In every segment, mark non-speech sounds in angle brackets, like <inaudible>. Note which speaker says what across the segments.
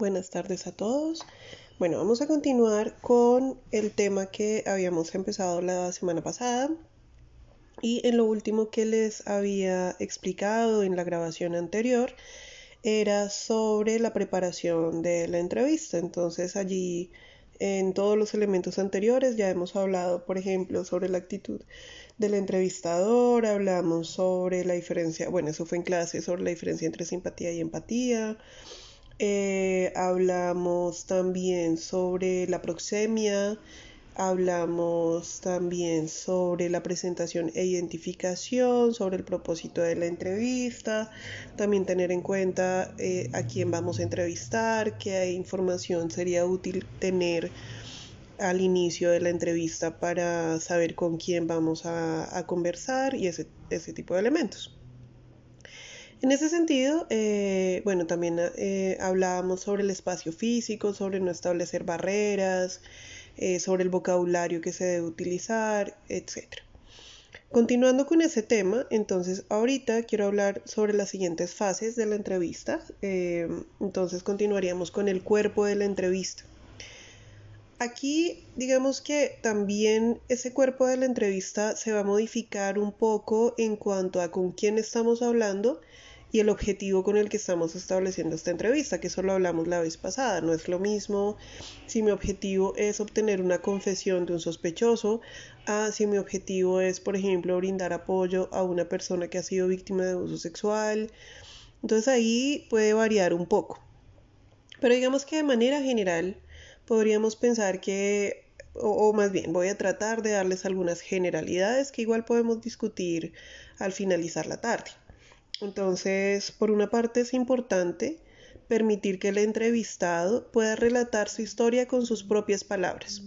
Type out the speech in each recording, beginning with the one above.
Speaker 1: Buenas tardes a todos. Bueno, vamos a continuar con el tema que habíamos empezado la semana pasada. Y en lo último que les había explicado en la grabación anterior era sobre la preparación de la entrevista. Entonces allí en todos los elementos anteriores ya hemos hablado, por ejemplo, sobre la actitud del entrevistador, hablamos sobre la diferencia, bueno, eso fue en clase, sobre la diferencia entre simpatía y empatía, eh, hablamos también sobre la proxemia, hablamos también sobre la presentación e identificación, sobre el propósito de la entrevista, también tener en cuenta eh, a quién vamos a entrevistar, qué información sería útil tener al inicio de la entrevista para saber con quién vamos a, conversar y ese tipo de elementos. En ese sentido, eh, bueno, también eh, hablábamos sobre el espacio físico, sobre no establecer barreras, eh, sobre el vocabulario que se debe utilizar, etc. Continuando con ese tema, entonces ahorita quiero hablar sobre las siguientes fases de la entrevista. entonces continuaríamos con el cuerpo de la entrevista. Aquí digamos que también ese cuerpo de la entrevista se va a modificar un poco en cuanto a con quién estamos hablando y el objetivo con el que estamos estableciendo esta entrevista, que eso lo hablamos la vez pasada. No es lo mismo si mi objetivo es obtener una confesión de un sospechoso a si mi objetivo es, por ejemplo, brindar apoyo a una persona que ha sido víctima de abuso sexual. Entonces ahí puede variar un poco. Pero digamos que de manera general podríamos pensar que o, más bien voy a tratar de darles algunas generalidades que igual podemos discutir al finalizar la tarde. Entonces, por una parte es importante permitir que el entrevistado pueda relatar su historia con sus propias palabras,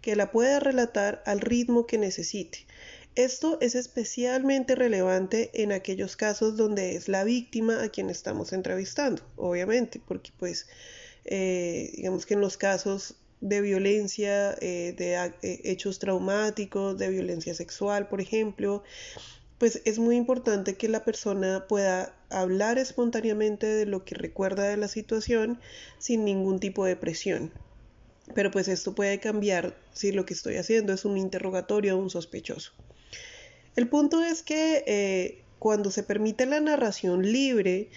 Speaker 1: que la pueda relatar al ritmo que necesite. Esto es especialmente relevante en aquellos casos donde es la víctima a quien estamos entrevistando, obviamente, porque pues eh, digamos que en los casos de violencia, eh, de eh, hechos traumáticos, de violencia sexual, por ejemplo, pues es muy importante que la persona pueda hablar espontáneamente de lo que recuerda de la situación sin ningún tipo de presión. Pero pues esto puede cambiar si lo que estoy haciendo es un interrogatorio a un sospechoso. El punto es que eh, cuando se permite la narración libre,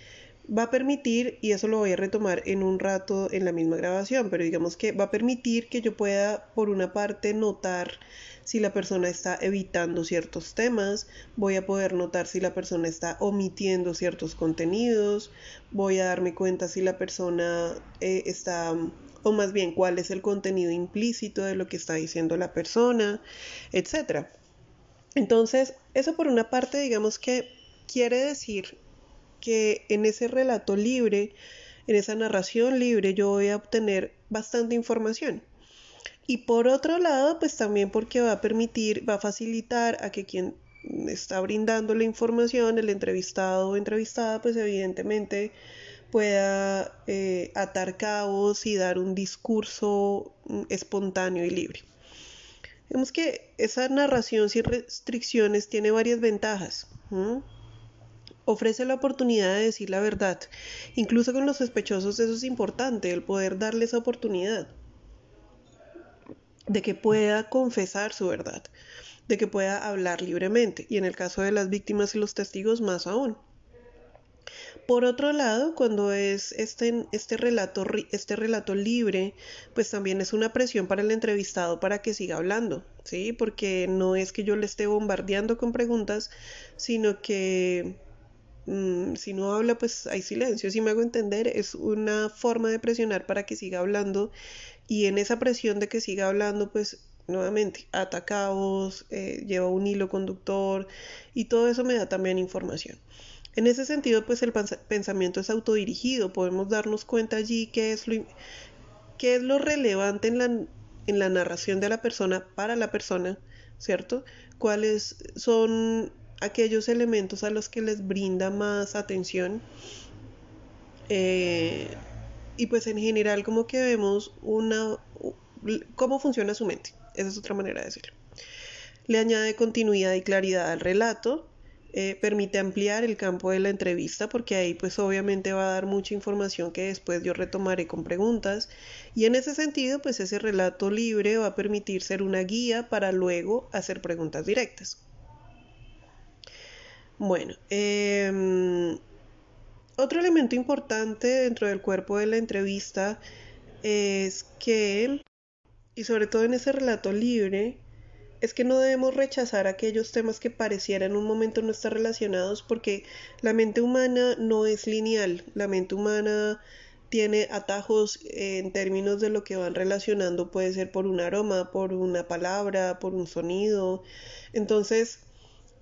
Speaker 1: va a permitir, y eso lo voy a retomar en un rato en la misma grabación, pero digamos que va a permitir que yo pueda, por una parte, notar si la persona está evitando ciertos temas, voy a poder notar si la persona está omitiendo ciertos contenidos, voy a darme cuenta si la persona eh, está, o más bien cuál es el contenido implícito de lo que está diciendo la persona, etc. Entonces, eso por una parte, digamos que quiere decir que en ese relato libre, en esa narración libre, yo voy a obtener bastante información. Y por otro lado, pues también porque va a permitir, va a facilitar a que quien está brindando la información, el entrevistado o entrevistada, pues evidentemente pueda eh, atar cabos y dar un discurso mm, espontáneo y libre. Vemos que esa narración sin restricciones tiene varias ventajas. Ofrece la oportunidad de decir la verdad. Incluso con los sospechosos eso es importante, el poder darle esa oportunidad de que pueda confesar su verdad, de que pueda hablar libremente, y en el caso de las víctimas y los testigos más aún. Por otro lado, cuando es este, este, relato, este relato libre, pues también es una presión para el entrevistado para que siga hablando, ¿sí? Porque no es que yo le esté bombardeando con preguntas, sino que mm, si no habla, pues hay silencio. Si me hago entender, es una forma de presionar para que siga hablando y en esa presión de que siga hablando, pues nuevamente atacados, eh, lleva un hilo conductor y todo eso me da también información. En ese sentido, pues el pensamiento es autodirigido, podemos darnos cuenta allí qué es lo, qué es lo relevante en la, en la narración de la persona para la persona, ¿cierto? Cuáles son aquellos elementos a los que les brinda más atención. Eh, y pues en general como que vemos una cómo funciona su mente. Esa es otra manera de decirlo. Le añade continuidad y claridad al relato. eh, permite ampliar el campo de la entrevista porque ahí pues obviamente va a dar mucha información que después yo retomaré con preguntas y en ese sentido pues ese relato libre va a permitir ser una guía para luego hacer preguntas directas. Bueno, em, otro elemento importante dentro del cuerpo de la entrevista es que, y sobre todo en ese relato libre, es que no debemos rechazar aquellos temas que parecieran en un momento no estar relacionados porque la mente humana no es lineal, la mente humana tiene atajos en términos de lo que van relacionando, puede ser por un aroma, por una palabra, por un sonido. Entonces,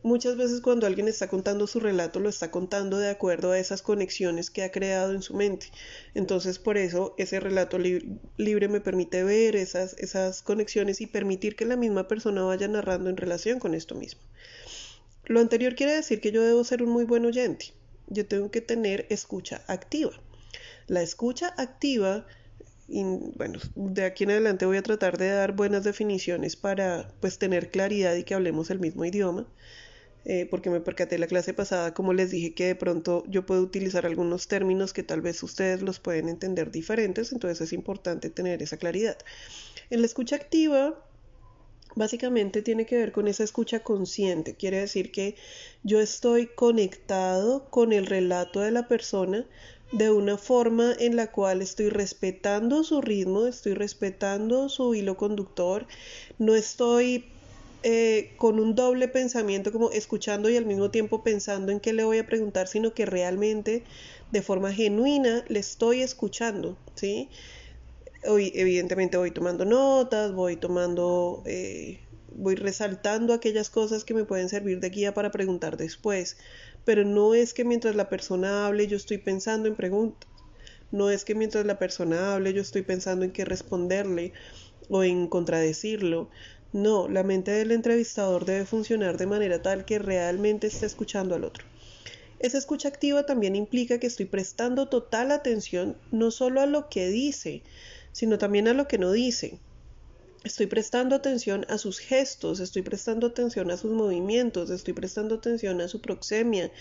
Speaker 1: Muchas veces cuando alguien está contando su relato lo está contando de acuerdo a esas conexiones que ha creado en su mente. Entonces por eso ese relato libre me permite ver esas, esas conexiones y permitir que la misma persona vaya narrando en relación con esto mismo. Lo anterior quiere decir que yo debo ser un muy buen oyente. Yo tengo que tener escucha activa. La escucha activa y bueno, de aquí en adelante voy a tratar de dar buenas definiciones para pues tener claridad y que hablemos el mismo idioma. Eh, porque me percaté la clase pasada, como les dije, que de pronto yo puedo utilizar algunos términos que tal vez ustedes los pueden entender diferentes, entonces es importante tener esa claridad. En la escucha activa, básicamente tiene que ver con esa escucha consciente, quiere decir que yo estoy conectado con el relato de la persona de una forma en la cual estoy respetando su ritmo, estoy respetando su hilo conductor, no estoy eh, con un doble pensamiento, como escuchando y al mismo tiempo pensando en qué le voy a preguntar, sino que realmente de forma genuina le estoy escuchando, ¿sí? Hoy, evidentemente voy tomando notas, voy tomando, eh, voy resaltando aquellas cosas que me pueden servir de guía para preguntar después, pero no es que mientras la persona hable yo estoy pensando en preguntas, no es que mientras la persona hable yo estoy pensando en qué responderle o en contradecirlo, no, la mente del entrevistador debe funcionar de manera tal que realmente esté escuchando al otro. Esa escucha activa también implica que estoy prestando total atención no solo a lo que dice, sino también a lo que no dice. Estoy prestando atención a sus gestos, estoy prestando atención a sus movimientos, estoy prestando atención a su proxemia,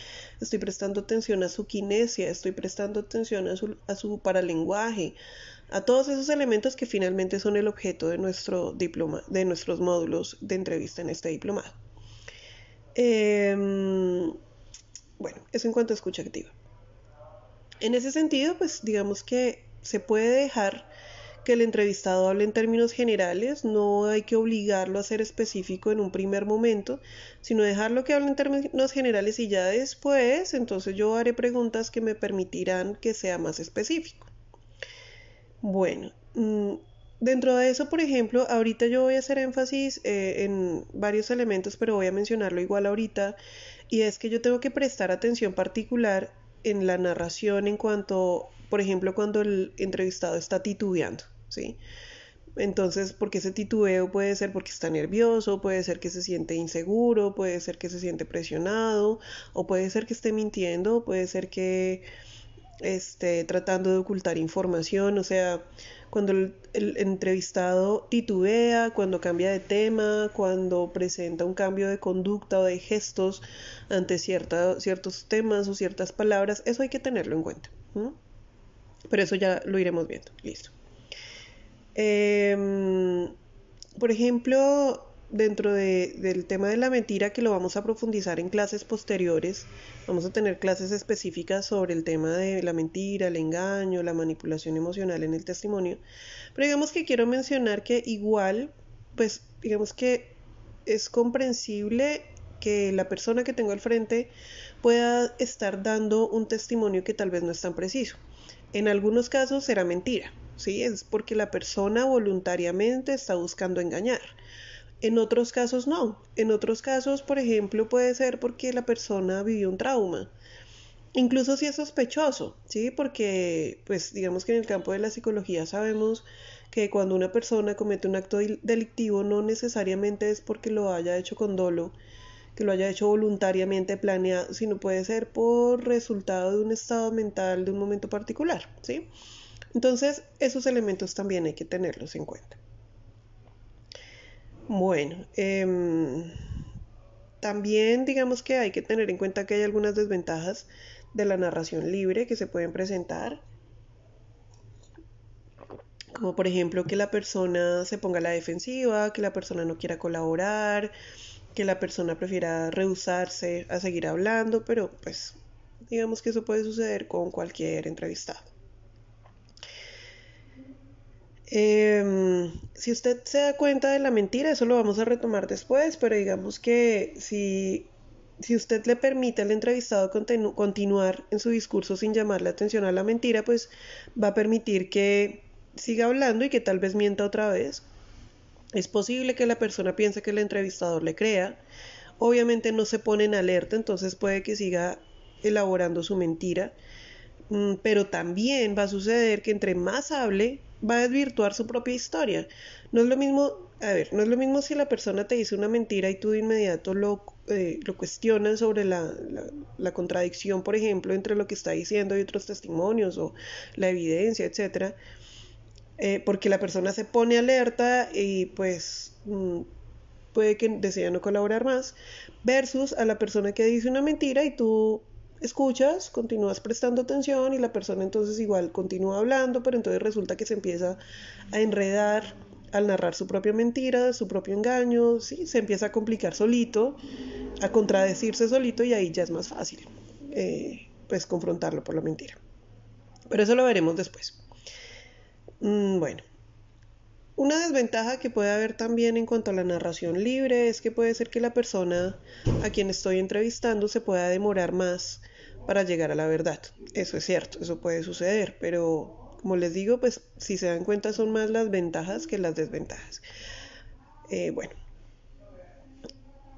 Speaker 1: estoy prestando atención a su kinesia, estoy prestando atención a su, a su paralenguaje, a todos esos elementos que finalmente son el objeto de nuestro diploma, de nuestros módulos de entrevista en este diplomado. Em, bueno, eso en cuanto a escucha activa. En ese sentido, pues digamos que se puede dejar que el entrevistado hable en términos generales, no hay que obligarlo a ser específico en un primer momento, sino dejarlo que hable en términos generales y ya después, entonces yo haré preguntas que me permitirán que sea más específico. Bueno, mm, dentro de eso, por ejemplo, ahorita yo voy a hacer énfasis eh, en varios elementos, pero voy a mencionarlo igual ahorita, y es que yo tengo que prestar atención particular en la narración en cuanto, por ejemplo, cuando el entrevistado está titubeando, ¿sí? Entonces, porque ese titubeo puede ser porque está nervioso, puede ser que se siente inseguro, puede ser que se siente presionado, o puede ser que esté mintiendo, puede ser que este, tratando de ocultar información, o sea, cuando el, entrevistado titubea, cuando cambia de tema, cuando presenta un cambio de conducta o de gestos ante ciertos temas o ciertas palabras, eso hay que tenerlo en cuenta. Pero eso ya lo iremos viendo. Listo. Em, por ejemplo, dentro del tema de la mentira que lo vamos a profundizar en clases posteriores. Vamos a tener clases específicas sobre el tema de la mentira, el engaño, la manipulación emocional en el testimonio. Pero digamos que quiero mencionar que igual, pues digamos que es comprensible que la persona que tengo al frente pueda estar dando un testimonio que tal vez no es tan preciso. En algunos casos será mentira, ¿sí? Es porque la persona voluntariamente está buscando engañar. En otros casos no. En otros casos, por ejemplo, puede ser porque la persona vivió un trauma. Incluso si es sospechoso, ¿sí? Porque, pues, digamos que en el campo de la psicología sabemos que cuando una persona comete un acto delictivo no necesariamente es porque lo haya hecho con dolo, que lo haya hecho voluntariamente planeado, sino puede ser por resultado de un estado mental de un momento particular, ¿sí? Entonces, esos elementos también hay que tenerlos en cuenta. Bueno, em, también digamos que hay que tener en cuenta que hay algunas desventajas de la narración libre que se pueden presentar como por ejemplo que la persona se ponga a la defensiva, que la persona no quiera colaborar, que la persona prefiera rehusarse a seguir hablando, pero pues digamos que eso puede suceder con cualquier entrevistado. Em, si usted se da cuenta de la mentira, eso lo vamos a retomar después, pero digamos que si, si usted le permite al entrevistado continuar en su discurso sin llamar la atención a la mentira, pues va a permitir que siga hablando y que tal vez mienta otra vez. Es posible que la persona piense que el entrevistador le crea. Obviamente no se pone en alerta, entonces puede que siga elaborando su mentira. Mm, pero también va a suceder que entre más hable, va a desvirtuar su propia historia. No es lo mismo, a ver, no es lo mismo si la persona te dice una mentira y tú de inmediato lo, eh, lo cuestionas sobre la, la, contradicción, por ejemplo, entre lo que está diciendo y otros testimonios o la evidencia, etcétera eh, porque la persona se pone alerta y pues mm, puede que decida no colaborar más, versus a la persona que dice una mentira y tú escuchas, continúas prestando atención y la persona entonces igual continúa hablando, pero entonces resulta que se empieza a enredar al narrar su propia mentira, su propio engaño, ¿sí? se empieza a complicar solito, a contradecirse solito y ahí ya es más fácil eh, pues confrontarlo por la mentira. Pero eso lo veremos después. Mm, bueno, una desventaja que puede haber también en cuanto a la narración libre es que puede ser que la persona a quien estoy entrevistando se pueda demorar más para llegar a la verdad. Eso es cierto, eso puede suceder, pero como les digo, pues si se dan cuenta son más las ventajas que las desventajas. Eh, bueno,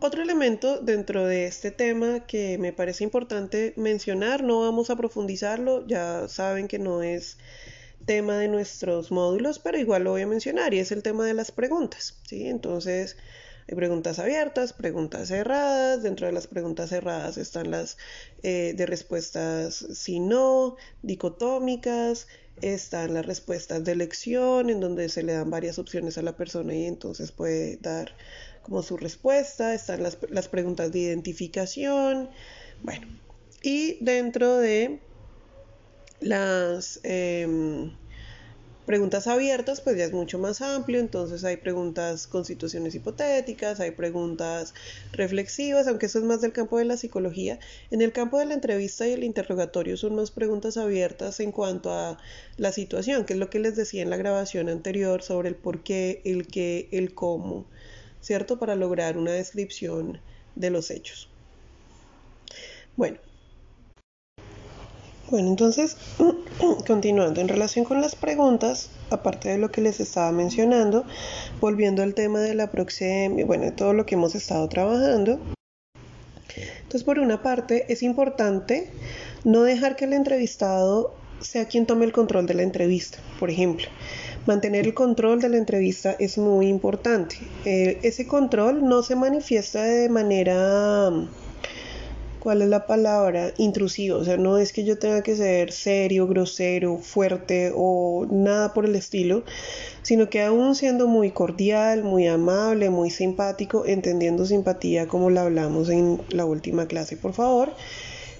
Speaker 1: otro elemento dentro de este tema que me parece importante mencionar, no vamos a profundizarlo, ya saben que no es tema de nuestros módulos, pero igual lo voy a mencionar y es el tema de las preguntas, ¿sí? Entonces, hay preguntas abiertas, preguntas cerradas, dentro de las preguntas cerradas están las eh, de respuestas sí no, dicotómicas, están las respuestas de elección, en donde se le dan varias opciones a la persona y entonces puede dar como su respuesta, están las, las preguntas de identificación, bueno, y dentro de las em, preguntas abiertas, pues ya es mucho más amplio, entonces hay preguntas con situaciones hipotéticas, hay preguntas reflexivas, aunque eso es más del campo de la psicología. En el campo de la entrevista y el interrogatorio son más preguntas abiertas en cuanto a la situación, que es lo que les decía en la grabación anterior sobre el por qué, el qué, el cómo, ¿cierto? Para lograr una descripción de los hechos. Bueno, bueno, entonces, <clears throat> <clears throat> continuando en relación con las preguntas, aparte de lo que les estaba mencionando, volviendo al tema de la proxemia, bueno, de todo lo que hemos estado trabajando. Entonces, por una parte, es importante no dejar que el entrevistado sea quien tome el control de la entrevista, por ejemplo. Mantener el control de la entrevista es muy importante. Eh, ese control no se manifiesta de manera ¿cuál es la palabra? Intrusivo. O sea, no es que yo tenga que ser serio, grosero, fuerte o nada por el estilo, sino que aún siendo muy cordial, muy amable, muy simpático, entendiendo simpatía como la hablamos en la última clase, por favor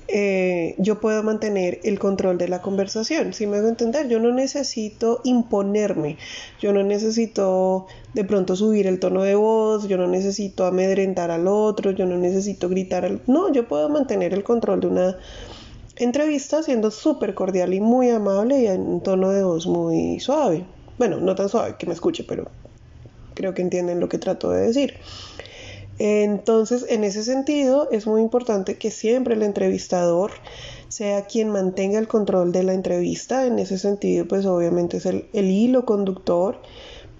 Speaker 1: eh, yo puedo mantener el control de la conversación. Si me hago entender, yo no necesito imponerme, yo no necesito de pronto subir el tono de voz, yo no necesito amedrentar al otro, yo no necesito gritar al... No, yo puedo mantener el control de una entrevista siendo súper cordial y muy amable y en un tono de voz muy suave. Bueno, no tan suave que me escuche, pero creo que entienden lo que trato de decir. Entonces, en ese sentido, es muy importante que siempre el entrevistador sea quien mantenga el control de la entrevista. En ese sentido, pues obviamente es el, hilo conductor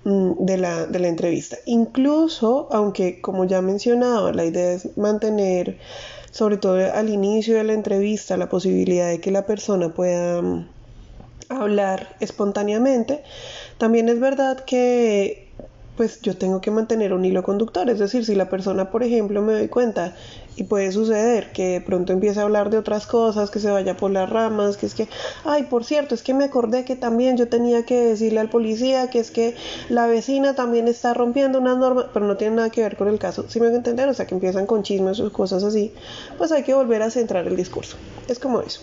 Speaker 1: mm, de la, de la, entrevista. Incluso, aunque como ya mencionaba, la idea es mantener, sobre todo al inicio de la entrevista, la posibilidad de que la persona pueda mm, hablar espontáneamente, también es verdad que pues yo tengo que mantener un hilo conductor. Es decir, si la persona, por ejemplo, me doy cuenta y puede suceder que de pronto empiece a hablar de otras cosas, que se vaya por las ramas, que es que, ay, por cierto, es que me acordé que también yo tenía que decirle al policía que es que la vecina también está rompiendo una norma, pero no tiene nada que ver con el caso. Si me voy a entender, o sea, que empiezan con chismes o cosas así, pues hay que volver a centrar el discurso. Es como eso.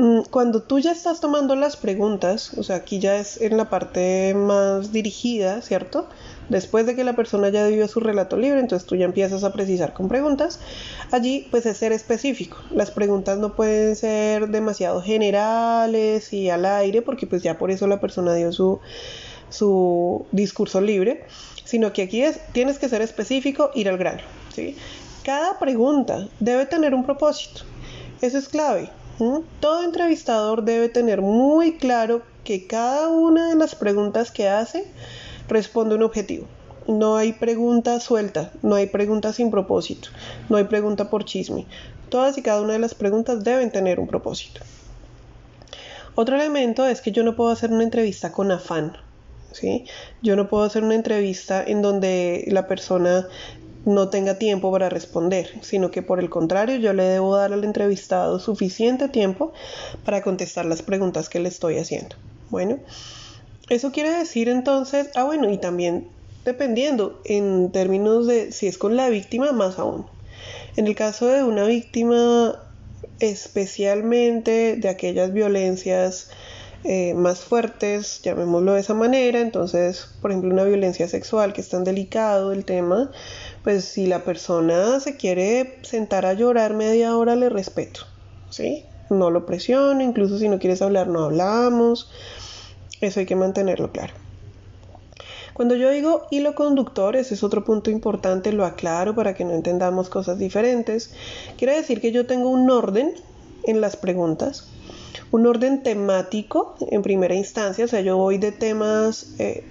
Speaker 1: Mm, cuando tú ya estás tomando las preguntas, o sea, aquí ya es en la parte más dirigida, ¿cierto? Después de que la persona ya dio su relato libre, entonces tú ya empiezas a precisar con preguntas. Allí, pues es ser específico. Las preguntas no pueden ser demasiado generales y al aire, porque pues ya por eso la persona dio su, su discurso libre, sino que aquí es, tienes que ser específico, ir al grano, ¿sí? Cada pregunta debe tener un propósito. Eso es clave. Todo entrevistador debe tener muy claro que cada una de las preguntas que hace responde un objetivo. No hay pregunta suelta, no hay pregunta sin propósito, no hay pregunta por chisme. Todas y cada una de las preguntas deben tener un propósito. Otro elemento es que yo no puedo hacer una entrevista con afán. ¿sí? Yo no puedo hacer una entrevista en donde la persona no tenga tiempo para responder, sino que por el contrario yo le debo dar al entrevistado suficiente tiempo para contestar las preguntas que le estoy haciendo. Bueno, eso quiere decir entonces, ah bueno, y también dependiendo en términos de si es con la víctima, más aún. En el caso de una víctima especialmente de aquellas violencias eh, más fuertes, llamémoslo de esa manera, entonces, por ejemplo, una violencia sexual que es tan delicado el tema, pues si la persona se quiere sentar a llorar media hora, le respeto, ¿sí? No lo presiono, incluso si no quieres hablar, no hablamos. Eso hay que mantenerlo claro. Cuando yo digo hilo conductor, ese es otro punto importante, lo aclaro para que no entendamos cosas diferentes. Quiere decir que yo tengo un orden en las preguntas, un orden temático en primera instancia, o sea, yo voy de temas, eh,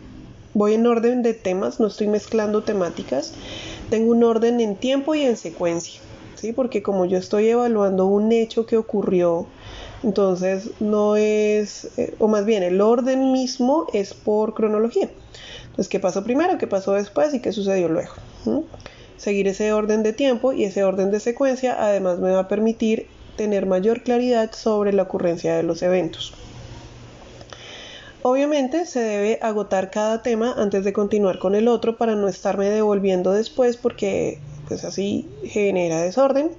Speaker 1: voy en orden de temas, no estoy mezclando temáticas, tengo un orden en tiempo y en secuencia, ¿sí? Porque como yo estoy evaluando un hecho que ocurrió, entonces no es, eh, o más bien el orden mismo es por cronología. Entonces, ¿qué pasó primero? ¿Qué pasó después? ¿Y qué sucedió luego? Seguir ese orden de tiempo y ese orden de secuencia además me va a permitir tener mayor claridad sobre la ocurrencia de los eventos. Obviamente se debe agotar cada tema antes de continuar con el otro para no estarme devolviendo después porque pues así genera desorden.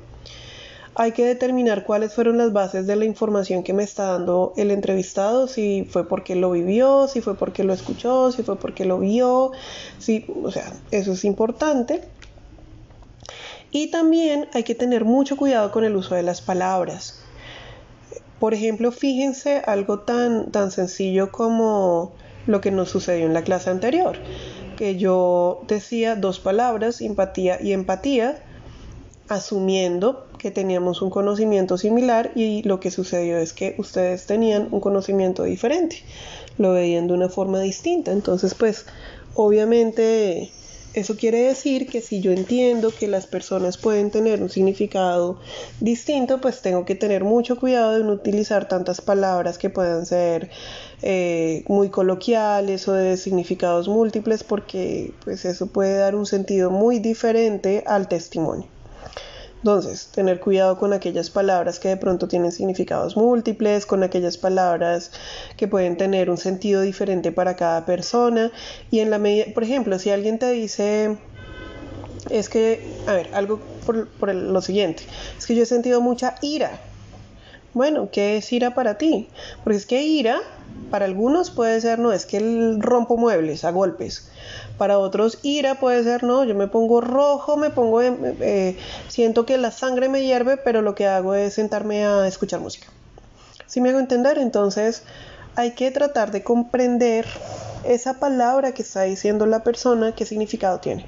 Speaker 1: Hay que determinar cuáles fueron las bases de la información que me está dando el entrevistado, si fue porque lo vivió, si fue porque lo escuchó, si fue porque lo vio, si, o sea, eso es importante. Y también hay que tener mucho cuidado con el uso de las palabras. Por ejemplo, fíjense algo tan, tan sencillo como lo que nos sucedió en la clase anterior, que yo decía dos palabras, empatía y empatía, asumiendo que teníamos un conocimiento similar y lo que sucedió es que ustedes tenían un conocimiento diferente, lo veían de una forma distinta. Entonces, pues, obviamente eso quiere decir que si yo entiendo que las personas pueden tener un significado distinto, pues tengo que tener mucho cuidado de no utilizar tantas palabras que puedan ser eh, muy coloquiales o de significados múltiples, porque pues eso puede dar un sentido muy diferente al testimonio. Entonces, tener cuidado con aquellas palabras que de pronto tienen significados múltiples, con aquellas palabras que pueden tener un sentido diferente para cada persona. Y en la medida, por ejemplo, si alguien te dice, es que, a ver, algo por, por lo siguiente, es que yo he sentido mucha ira. Bueno, ¿qué es ira para ti? Porque es que ira, para algunos puede ser, no, es que el rompo muebles a golpes para otros ira puede ser, no, yo me pongo rojo, me pongo, eh, siento que la sangre me hierve, pero lo que hago es sentarme a escuchar música. Si me hago entender, entonces hay que tratar de comprender esa palabra que está diciendo la persona, qué significado tiene.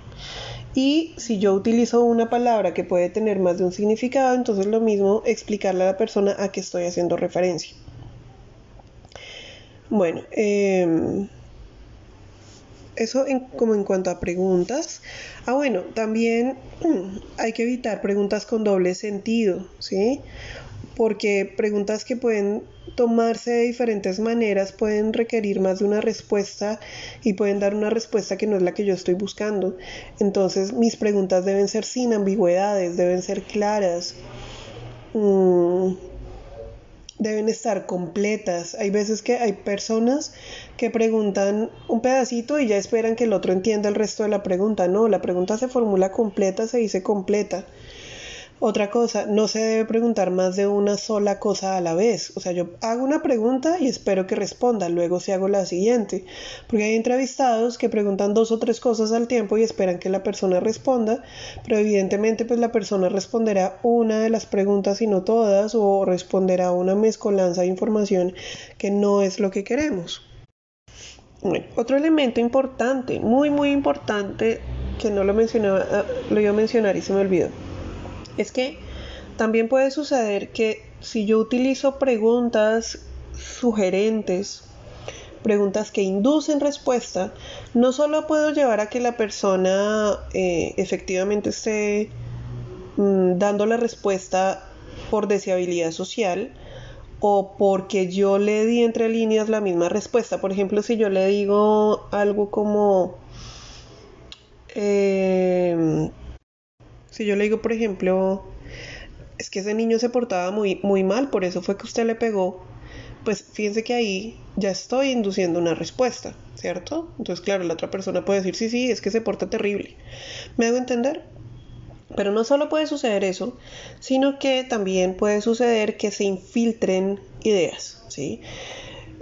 Speaker 1: Y si yo utilizo una palabra que puede tener más de un significado, entonces lo mismo explicarle a la persona a qué estoy haciendo referencia. Bueno, eh, eso como en cuanto a preguntas. Ah, bueno, también hay que evitar preguntas con doble sentido, ¿sí? porque preguntas que pueden tomarse de diferentes maneras pueden requerir más de una respuesta y pueden dar una respuesta que no es la que yo estoy buscando. Entonces mis preguntas deben ser sin ambigüedades, deben ser claras. Mm, deben estar completas. Hay veces que hay personas que preguntan un pedacito y ya esperan que el otro entienda el resto de la pregunta. No, la pregunta se formula completa, se dice completa. Otra cosa, no se debe preguntar más de una sola cosa a la vez. O sea, yo hago una pregunta y espero que responda, luego si hago la siguiente. Porque hay entrevistados que preguntan dos o tres cosas al tiempo y esperan que la persona responda, pero evidentemente pues la persona responderá una de las preguntas y no todas, o responderá una mezcolanza de información que no es lo que queremos. Bueno, otro elemento importante, muy muy importante, que no lo mencioné, ah, lo iba a mencionar y se me olvidó es que también puede suceder que si yo utilizo preguntas sugerentes, preguntas que inducen respuesta, no solo puedo llevar a que la persona eh, efectivamente esté mm, dando la respuesta por deseabilidad social o porque yo le di entre líneas la misma respuesta. Por ejemplo, si yo le digo algo como... Eh, si yo le digo, por ejemplo, es que ese niño se portaba muy, muy mal, por eso fue que usted le pegó, pues fíjense que ahí ya estoy induciendo una respuesta, ¿cierto? Entonces, claro, la otra persona puede decir, sí, sí, es que se porta terrible. ¿Me hago entender? Pero no solo puede suceder eso, sino que también puede suceder que se infiltren ideas, ¿sí?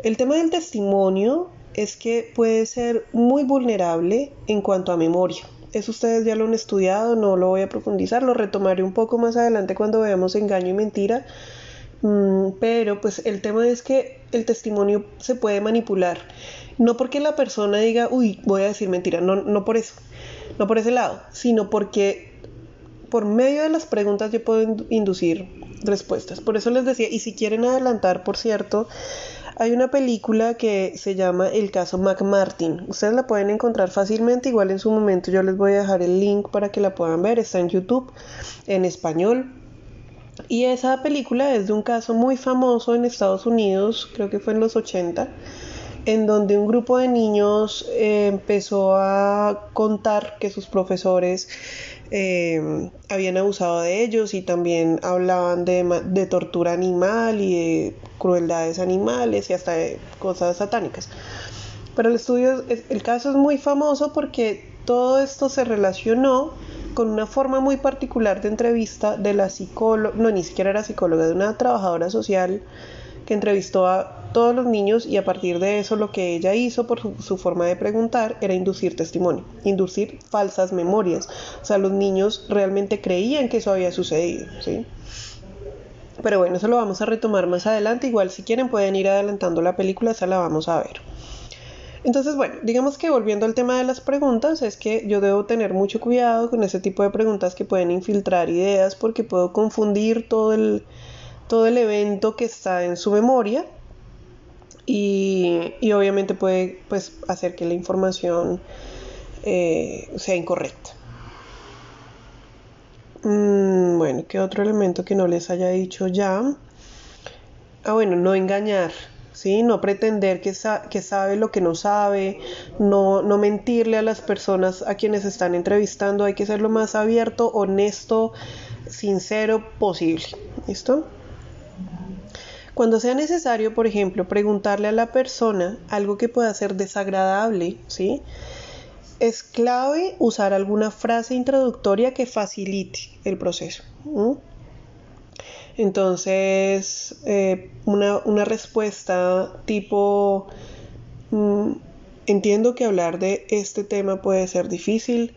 Speaker 1: El tema del testimonio es que puede ser muy vulnerable en cuanto a memoria. Eso ustedes ya lo han estudiado, no lo voy a profundizar, lo retomaré un poco más adelante cuando veamos engaño y mentira. Mm, pero pues el tema es que el testimonio se puede manipular. No porque la persona diga, uy, voy a decir mentira, no, no por eso, no por ese lado, sino porque por medio de las preguntas yo puedo inducir respuestas. Por eso les decía, y si quieren adelantar, por cierto, hay una película que se llama El caso McMartin. Ustedes la pueden encontrar fácilmente, igual en su momento yo les voy a dejar el link para que la puedan ver. Está en YouTube en español. Y esa película es de un caso muy famoso en Estados Unidos, creo que fue en los 80, en donde un grupo de niños eh, empezó a contar que sus profesores eh, habían abusado de ellos y también hablaban de, tortura animal y de crueldades animales y hasta de cosas satánicas. Pero el estudio, el caso es muy famoso porque todo esto se relacionó con una forma muy particular de entrevista de la psicóloga, no, ni siquiera era psicóloga, de una trabajadora social que entrevistó a todos los niños y a partir de eso lo que ella hizo por su, forma de preguntar era inducir testimonio, inducir falsas memorias. O sea, los niños realmente creían que eso había sucedido, ¿sí? Pero bueno, eso lo vamos a retomar más adelante. Igual si quieren pueden ir adelantando la película, esa la vamos a ver. Entonces, bueno, digamos que volviendo al tema de las preguntas, es que yo debo tener mucho cuidado con ese tipo de preguntas que pueden infiltrar ideas porque puedo confundir todo el, todo el evento que está en su memoria y, obviamente puede pues, hacer que la información eh, sea incorrecta. Mm, bueno, ¿qué otro elemento que no les haya dicho ya? Ah, bueno, no engañar, ¿sí? No pretender que, que sabe lo que no sabe, no, no mentirle a las personas a quienes están entrevistando, hay que ser lo más abierto, honesto, sincero posible, ¿listo? Cuando sea necesario, por ejemplo, preguntarle a la persona algo que pueda ser desagradable, ¿sí? Es clave usar alguna frase introductoria que facilite el proceso. Entonces, eh, una, respuesta tipo, mm, entiendo que hablar de este tema puede ser difícil,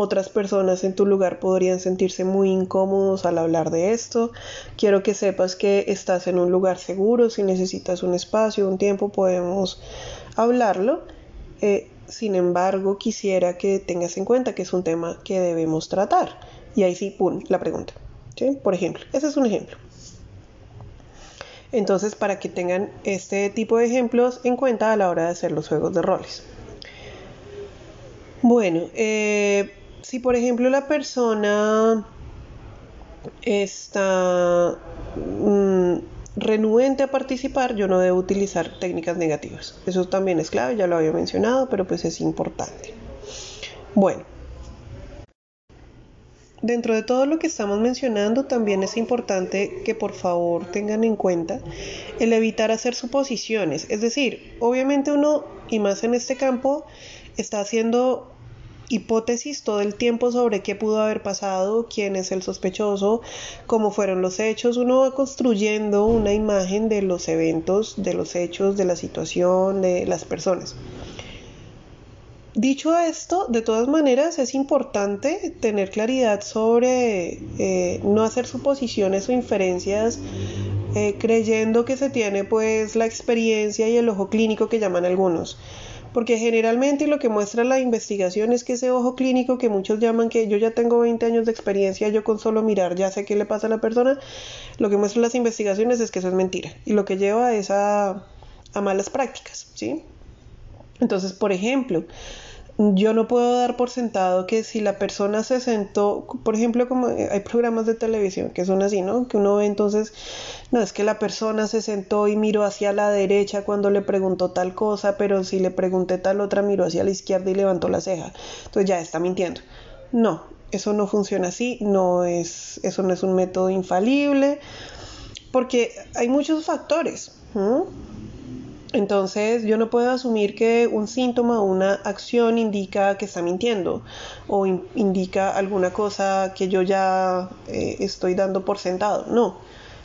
Speaker 1: otras personas en tu lugar podrían sentirse muy incómodos al hablar de esto. Quiero que sepas que estás en un lugar seguro. Si necesitas un espacio, un tiempo, podemos hablarlo. Eh, sin embargo, quisiera que tengas en cuenta que es un tema que debemos tratar. Y ahí sí, pum, la pregunta. Por ejemplo, ese es un ejemplo. Entonces, para que tengan este tipo de ejemplos en cuenta a la hora de hacer los juegos de roles. Bueno, eh, si por ejemplo la persona está, mm, renuente a participar, yo no debo utilizar técnicas negativas. Eso también es clave, ya lo había mencionado, pero pues es importante. Bueno, dentro de todo lo que estamos mencionando, también es importante que por favor tengan en cuenta el evitar hacer suposiciones. Es decir, obviamente uno, y más en este campo, está haciendo hipótesis todo el tiempo sobre qué pudo haber pasado, quién es el sospechoso, cómo fueron los hechos. Uno va construyendo una imagen de los eventos, de los hechos, de la situación, de las personas. Dicho esto, de todas maneras es importante tener claridad sobre eh, no hacer suposiciones o inferencias eh, creyendo que se tiene pues la experiencia y el ojo clínico que llaman algunos. Porque generalmente lo que muestra la investigación es que ese ojo clínico que muchos llaman que yo ya tengo 20 años de experiencia, yo con solo mirar ya sé qué le pasa a la persona, lo que muestran las investigaciones es que eso es mentira y lo que lleva es a, a malas prácticas, ¿sí? Entonces, por ejemplo, yo no puedo dar por sentado que si la persona se sentó, por ejemplo, como hay programas de televisión que son así, ¿no? Que uno ve entonces, no, es que la persona se sentó y miró hacia la derecha cuando le preguntó tal cosa, pero si le pregunté tal otra, miró hacia la izquierda y levantó la ceja. Entonces ya está mintiendo. No, eso no funciona así, no es, eso no es un método infalible, porque hay muchos factores. Entonces yo no puedo asumir que un síntoma o una acción indica que está mintiendo o indica alguna cosa que yo ya eh, estoy dando por sentado. No,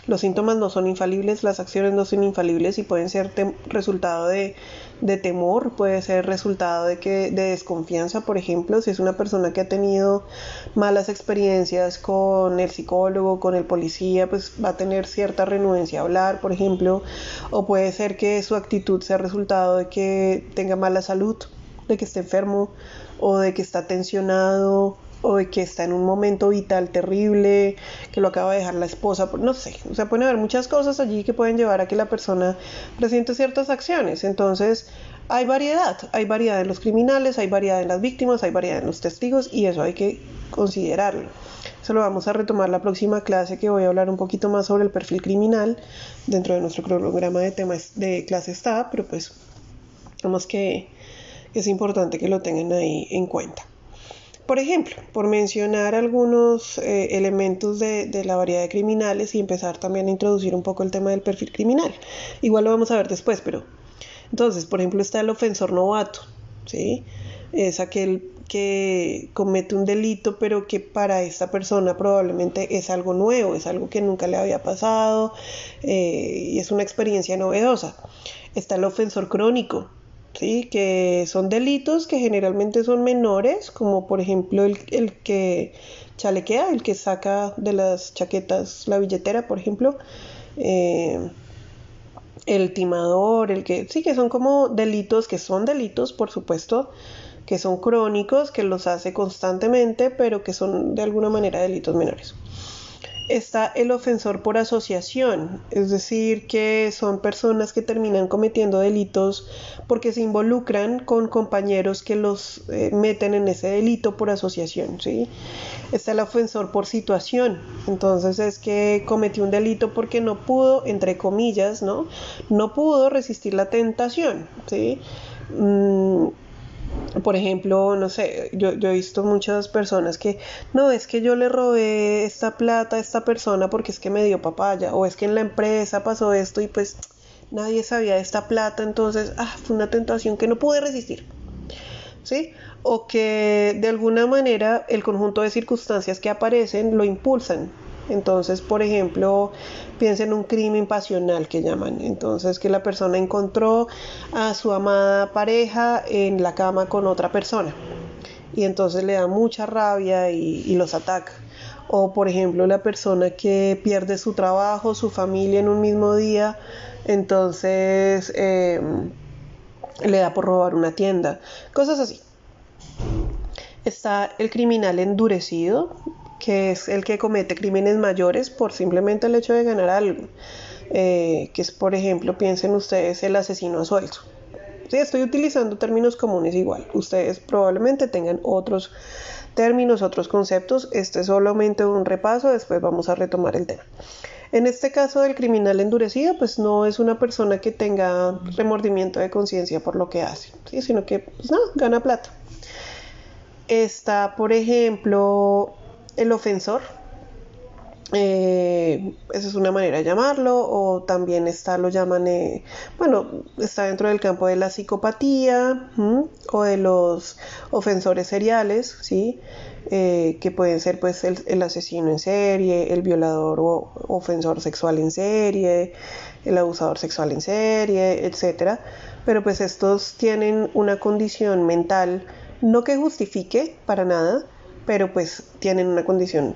Speaker 1: los síntomas no son infalibles, las acciones no son infalibles y pueden ser resultado de, temor, puede ser resultado de, que, de desconfianza, por ejemplo, si es una persona que ha tenido malas experiencias con el psicólogo, con el policía, pues va a tener cierta renuencia a hablar, por ejemplo, o puede ser que su actitud sea resultado de que tenga mala salud, de que esté enfermo o de que está tensionado o de que está en un momento vital terrible, que lo acaba de dejar la esposa, no sé, o sea, pueden haber muchas cosas allí que pueden llevar a que la persona presente ciertas acciones. Entonces, hay variedad, hay variedad en los criminales, hay variedad en las víctimas, hay variedad en los testigos y eso hay que considerarlo. Eso lo vamos a retomar la próxima clase que voy a hablar un poquito más sobre el perfil criminal dentro de nuestro cronograma de temas de clase está, pero pues vamos que es importante que lo tengan ahí en cuenta. Por ejemplo, por mencionar algunos eh, elementos de, la variedad de criminales y empezar también a introducir un poco el tema del perfil criminal. Igual lo vamos a ver después, pero entonces, por ejemplo, está el ofensor novato, ¿sí? Es aquel que comete un delito, pero que para esta persona probablemente es algo nuevo, es algo que nunca le había pasado eh, y es una experiencia novedosa. Está el ofensor crónico, ¿sí? que son delitos que generalmente son menores, como por ejemplo el, que chalequea, el que saca de las chaquetas la billetera, por ejemplo, eh, el timador, el que sí, que son como delitos, que son delitos, por supuesto, que son crónicos, que los hace constantemente, pero que son de alguna manera delitos menores está el ofensor por asociación, es decir, que son personas que terminan cometiendo delitos porque se involucran con compañeros que los eh, meten en ese delito por asociación, ¿sí? Está el ofensor por situación, entonces es que cometió un delito porque no pudo, entre comillas, ¿no? No pudo resistir la tentación, ¿sí? Mm, por ejemplo, no sé, yo, he visto muchas personas que, no, es que yo le robé esta plata a esta persona porque es que me dio papaya, o es que en la empresa pasó esto y pues nadie sabía de esta plata, entonces, ah, fue una tentación que no pude resistir. ¿Sí? O que de alguna manera el conjunto de circunstancias que aparecen lo impulsan entonces, por ejemplo, piensen en un crimen pasional que llaman. Entonces, que la persona encontró a su amada pareja en la cama con otra persona. Y entonces le da mucha rabia y, los ataca. O, por ejemplo, la persona que pierde su trabajo, su familia en un mismo día. Entonces, em, le da por robar una tienda. Cosas así. Está el criminal endurecido, que es el que comete crímenes mayores por simplemente el hecho de ganar algo. Eh, que es, por ejemplo, piensen ustedes el asesino a sueldo. Sí, estoy utilizando términos comunes igual. Ustedes probablemente tengan otros términos, otros conceptos. Este es solamente un repaso, después vamos a retomar el tema. En este caso del criminal endurecido, pues no es una persona que tenga remordimiento de conciencia por lo que hace, sino que pues, no, gana plata. Está, por ejemplo, el ofensor. Eh, esa es una manera de llamarlo, o también está, lo llaman, eh, bueno, está dentro del campo de la psicopatía o de los ofensores seriales, ¿sí? Eh, que pueden ser pues el, asesino en serie, el violador o ofensor sexual en serie, el abusador sexual en serie, etc. Pero pues estos tienen una condición mental no que justifique para nada, pero pues tienen una condición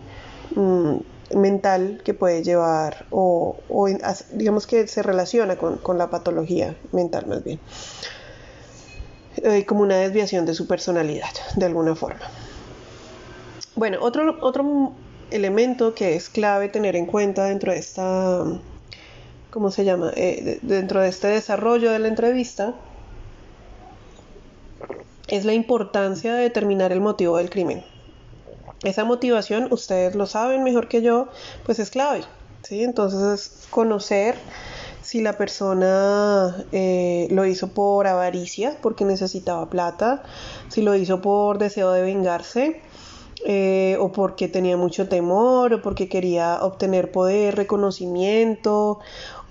Speaker 1: mm, mental que puede llevar o, digamos que se relaciona con, la patología mental más bien, eh, como una desviación de su personalidad de alguna forma. Bueno, otro, otro elemento que es clave tener en cuenta dentro de esta, ¿cómo se llama? Eh, dentro de este desarrollo de la entrevista es la importancia de determinar el motivo del crimen. Esa motivación, ustedes lo saben mejor que yo, pues es clave. ¿sí? Entonces, conocer si la persona eh, lo hizo por avaricia, porque necesitaba plata, si lo hizo por deseo de vengarse, eh, o porque tenía mucho temor, o porque quería obtener poder, reconocimiento,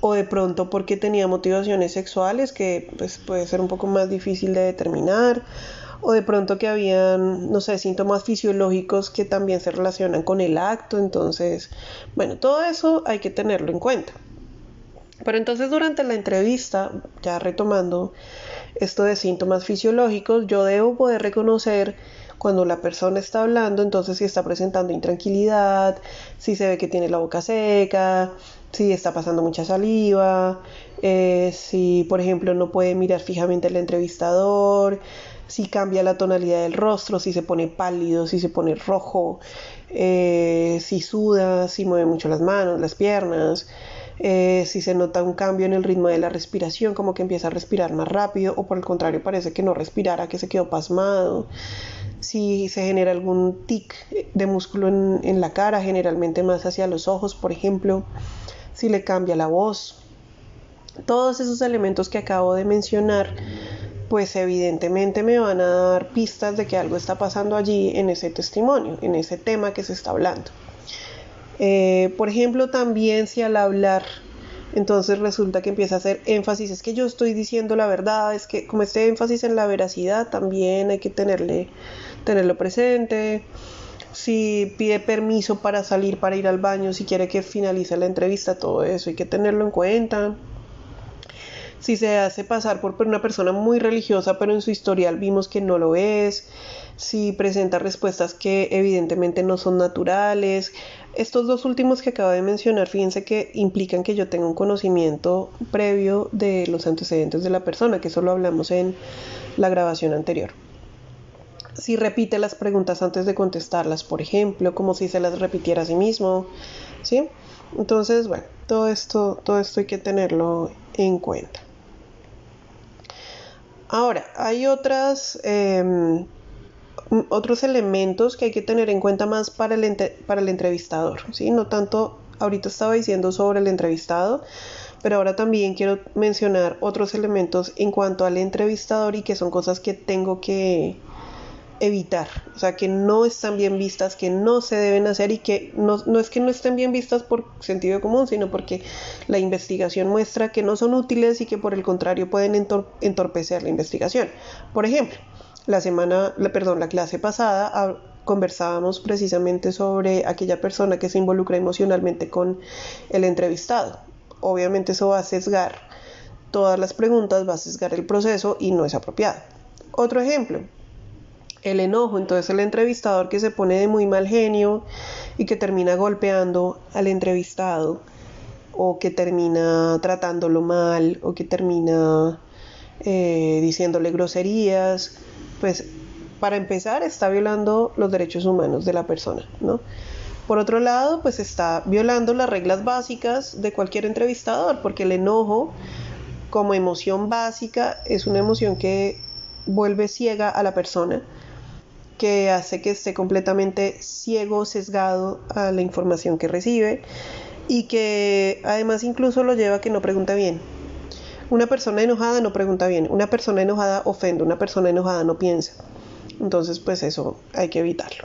Speaker 1: o de pronto porque tenía motivaciones sexuales que pues, puede ser un poco más difícil de determinar o de pronto que habían, no sé, síntomas fisiológicos que también se relacionan con el acto, entonces, bueno, todo eso hay que tenerlo en cuenta. Pero entonces durante la entrevista, ya retomando esto de síntomas fisiológicos, yo debo poder reconocer cuando la persona está hablando, entonces si está presentando intranquilidad, si se ve que tiene la boca seca, si está pasando mucha saliva, eh, si por ejemplo no puede mirar fijamente al entrevistador, si cambia la tonalidad del rostro, si se pone pálido, si se pone rojo, eh, si suda, si mueve mucho las manos, las piernas, eh, si se nota un cambio en el ritmo de la respiración, como que empieza a respirar más rápido o por el contrario parece que no respirara, que se quedó pasmado, si se genera algún tic de músculo en, en la cara, generalmente más hacia los ojos, por ejemplo, si le cambia la voz. Todos esos elementos que acabo de mencionar, pues evidentemente me van a dar pistas de que algo está pasando allí en ese testimonio, en ese tema que se está hablando. Eh, por ejemplo, también si al hablar, entonces resulta que empieza a hacer énfasis, es que yo estoy diciendo la verdad, es que como este énfasis en la veracidad, también hay que tenerle, tenerlo presente si pide permiso para salir, para ir al baño, si quiere que finalice la entrevista, todo eso hay que tenerlo en cuenta. Si se hace pasar por una persona muy religiosa, pero en su historial vimos que no lo es. Si presenta respuestas que evidentemente no son naturales. Estos dos últimos que acabo de mencionar, fíjense que implican que yo tenga un conocimiento previo de los antecedentes de la persona, que eso lo hablamos en la grabación anterior si repite las preguntas antes de contestarlas, por ejemplo, como si se las repitiera a sí mismo, ¿sí? Entonces, bueno, todo esto, todo esto hay que tenerlo en cuenta. Ahora, hay otras, em, otros elementos que hay que tener en cuenta más para el, para el entrevistador, ¿sí? No tanto, ahorita estaba diciendo sobre el entrevistado, pero ahora también quiero mencionar otros elementos en cuanto al entrevistador y que son cosas que tengo que, evitar, o sea, que no están bien vistas, que no se deben hacer y que no, es que no estén bien vistas por sentido común, sino porque la investigación muestra que no son útiles y que por el contrario pueden entorpecer la investigación. Por ejemplo, la semana, perdón, la clase pasada conversábamos precisamente sobre aquella persona que se involucra emocionalmente con el entrevistado. Obviamente eso va a sesgar todas las preguntas, va a sesgar el proceso y no es apropiado. Otro ejemplo, el enojo. Entonces el entrevistador que se pone de muy mal genio y que termina golpeando al entrevistado o que termina tratándolo mal o que termina eh, diciéndole groserías, pues para empezar está violando los derechos humanos de la persona, ¿no? Por otro lado, pues está violando las reglas básicas de cualquier entrevistador, porque el enojo como emoción básica es una emoción que vuelve ciega a la persona que hace que esté completamente ciego, sesgado a la información que recibe y que además incluso lo lleva a que no pregunta bien. Una persona enojada no pregunta bien, una persona enojada ofende, una persona enojada no piensa. Entonces, pues eso hay que evitarlo.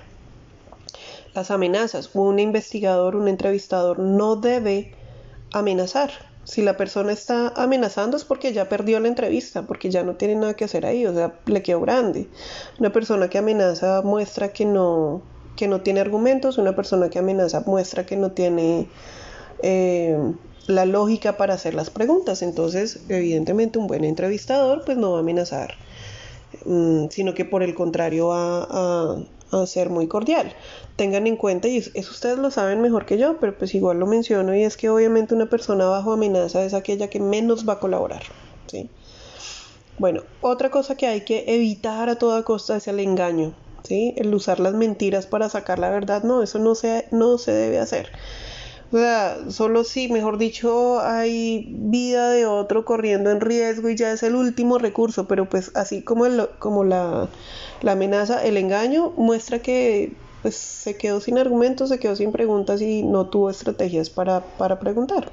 Speaker 1: Las amenazas. Un investigador, un entrevistador no debe amenazar. Si la persona está amenazando es porque ya perdió la entrevista, porque ya no tiene nada que hacer ahí, o sea, le quedó grande. Una persona que amenaza muestra que no, que no tiene argumentos, una persona que amenaza muestra que no tiene eh, la lógica para hacer las preguntas. Entonces, evidentemente, un buen entrevistador pues no va a amenazar, mm, sino que por el contrario va a, a, ser muy cordial. Tengan en cuenta, y eso ustedes lo saben mejor que yo, pero pues igual lo menciono, y es que obviamente una persona bajo amenaza es aquella que menos va a colaborar. ¿sí? Bueno, otra cosa que hay que evitar a toda costa es el engaño. ¿sí? El usar las mentiras para sacar la verdad, no, eso no se, no se debe hacer. O sea, solo si, mejor dicho, hay vida de otro corriendo en riesgo y ya es el último recurso, pero pues así como, el, como la, amenaza, el engaño muestra que pues se quedó sin argumentos, se quedó sin preguntas y no tuvo estrategias para, para preguntar.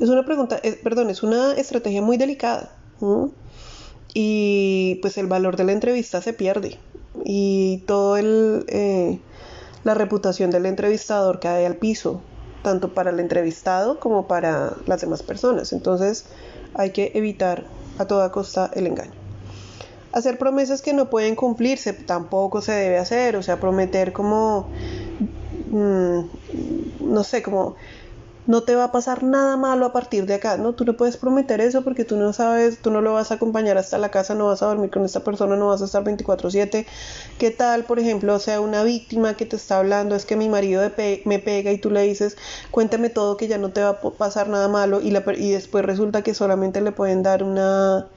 Speaker 1: Es una pregunta, perdón, es una estrategia muy delicada. Y pues el valor de la entrevista se pierde. Y todo el... Eh, la reputación del entrevistador cae al piso, tanto para el entrevistado como para las demás personas. Entonces hay que evitar a toda costa el engaño. Hacer promesas que no pueden cumplirse tampoco se debe hacer, o sea, prometer como, mm, no sé, como no te va a pasar nada malo a partir de acá, ¿no? Tú no puedes prometer eso porque tú no sabes, tú no lo vas a acompañar hasta la casa, no vas a dormir con esta persona, no vas a estar 24/7. ¿Qué tal, por ejemplo, sea una víctima que te está hablando, es que mi marido me pega y tú le dices, cuéntame todo que ya no te va a pasar nada malo y, después resulta que solamente le pueden dar una,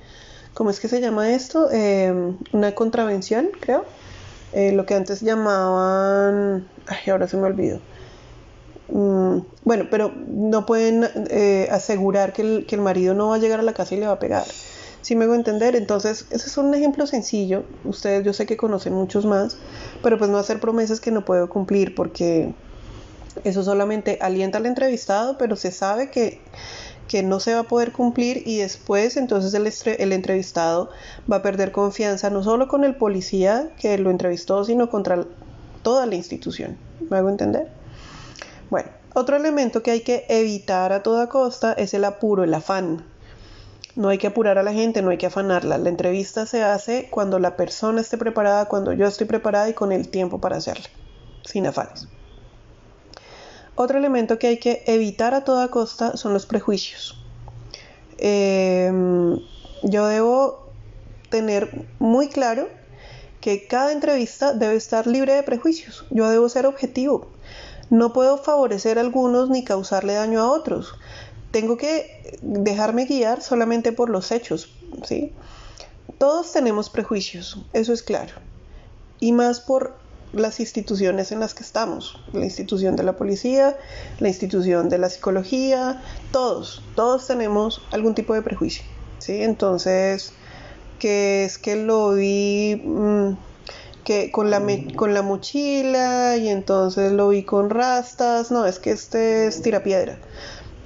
Speaker 1: ¿cómo es que se llama esto? Em, una contravención, creo. Eh, lo que antes llamaban, ay, ahora se me olvidó bueno, pero no pueden eh, asegurar que el, que el, marido no va a llegar a la casa y le va a pegar. Si me hago entender, entonces ese es un ejemplo sencillo. Ustedes yo sé que conocen muchos más, pero pues no hacer promesas que no puedo cumplir porque eso solamente alienta al entrevistado, pero se sabe que, que no se va a poder cumplir y después entonces el, el entrevistado va a perder confianza no solo con el policía que lo entrevistó, sino contra toda la institución. ¿Me hago entender? Bueno, otro elemento que hay que evitar a toda costa es el apuro, el afán. No hay que apurar a la gente, no hay que afanarla. La entrevista se hace cuando la persona esté preparada, cuando yo estoy preparada y con el tiempo para hacerla, sin afanes. Otro elemento que hay que evitar a toda costa son los prejuicios. Em, yo debo tener muy claro que cada entrevista debe estar libre de prejuicios. Yo debo ser objetivo. No puedo favorecer a algunos ni causarle daño a otros. Tengo que dejarme guiar solamente por los hechos, ¿sí? Todos tenemos prejuicios, eso es claro. Y más por las instituciones en las que estamos, la institución de la policía, la institución de la psicología, todos, todos tenemos algún tipo de prejuicio, ¿sí? Entonces, que es que lo vi mm, que con la, con la mochila y entonces lo vi con rastas, no, es que este es tirapiedra.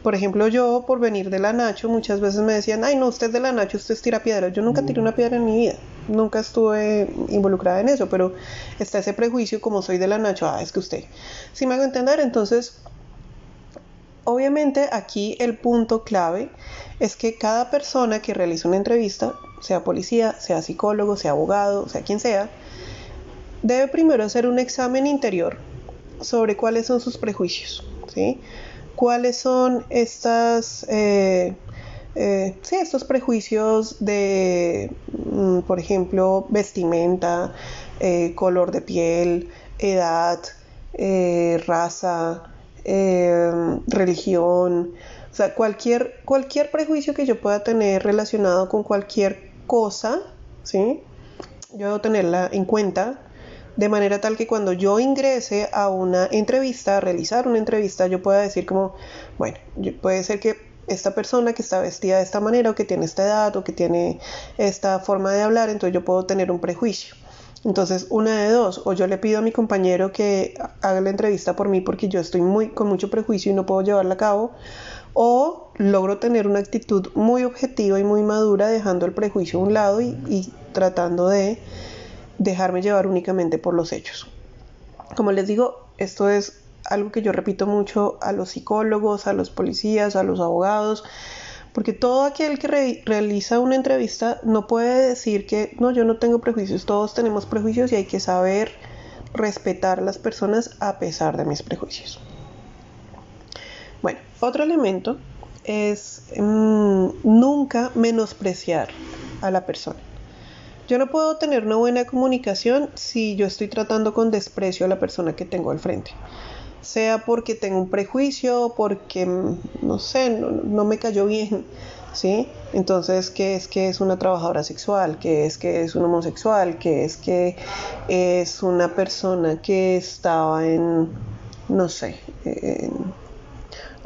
Speaker 1: Por ejemplo, yo por venir de la Nacho muchas veces me decían, ay no, usted es de la Nacho, usted es tirapiedra. Yo nunca tiré una piedra en mi vida, nunca estuve involucrada en eso, pero está ese prejuicio como soy de la Nacho, ah, es que usted. Si me hago entender, entonces, obviamente aquí el punto clave es que cada persona que realiza una entrevista, sea policía, sea psicólogo, sea abogado, sea quien sea, debe primero hacer un examen interior sobre cuáles son sus prejuicios, ¿sí? cuáles son estas, eh, eh, estos prejuicios de, mm, por ejemplo, vestimenta, eh, color de piel, edad, raza, religión, o sea, cualquier, cualquier prejuicio que yo pueda tener relacionado con cualquier cosa, ¿sí? Yo debo tenerla en cuenta de manera tal que cuando yo ingrese a una entrevista, a realizar una entrevista, yo pueda decir como, bueno, puede ser que esta persona que está vestida de esta manera o que tiene esta edad o que tiene esta forma de hablar, entonces yo puedo tener un prejuicio. Entonces, una de dos, o yo le pido a mi compañero que haga la entrevista por mí porque yo estoy muy con mucho prejuicio y no puedo llevarla a cabo, o logro tener una actitud muy objetiva y muy madura dejando el prejuicio a un lado y, y tratando de dejarme llevar únicamente por los hechos. Como les digo, esto es algo que yo repito mucho a los psicólogos, a los policías, a los abogados, porque todo aquel que realiza una entrevista no puede decir que no, yo no tengo prejuicios, todos tenemos prejuicios y hay que saber respetar a las personas a pesar de mis prejuicios. Bueno, otro elemento es mm, nunca menospreciar a la persona. Yo no puedo tener una buena comunicación si yo estoy tratando con desprecio a la persona que tengo al frente. Sea porque tengo un prejuicio, porque, mm, no sé, no, me cayó bien, ¿sí? Entonces, ¿qué es que es una trabajadora sexual? ¿Qué es que es un homosexual? ¿Qué es que es una persona que estaba en, no sé, en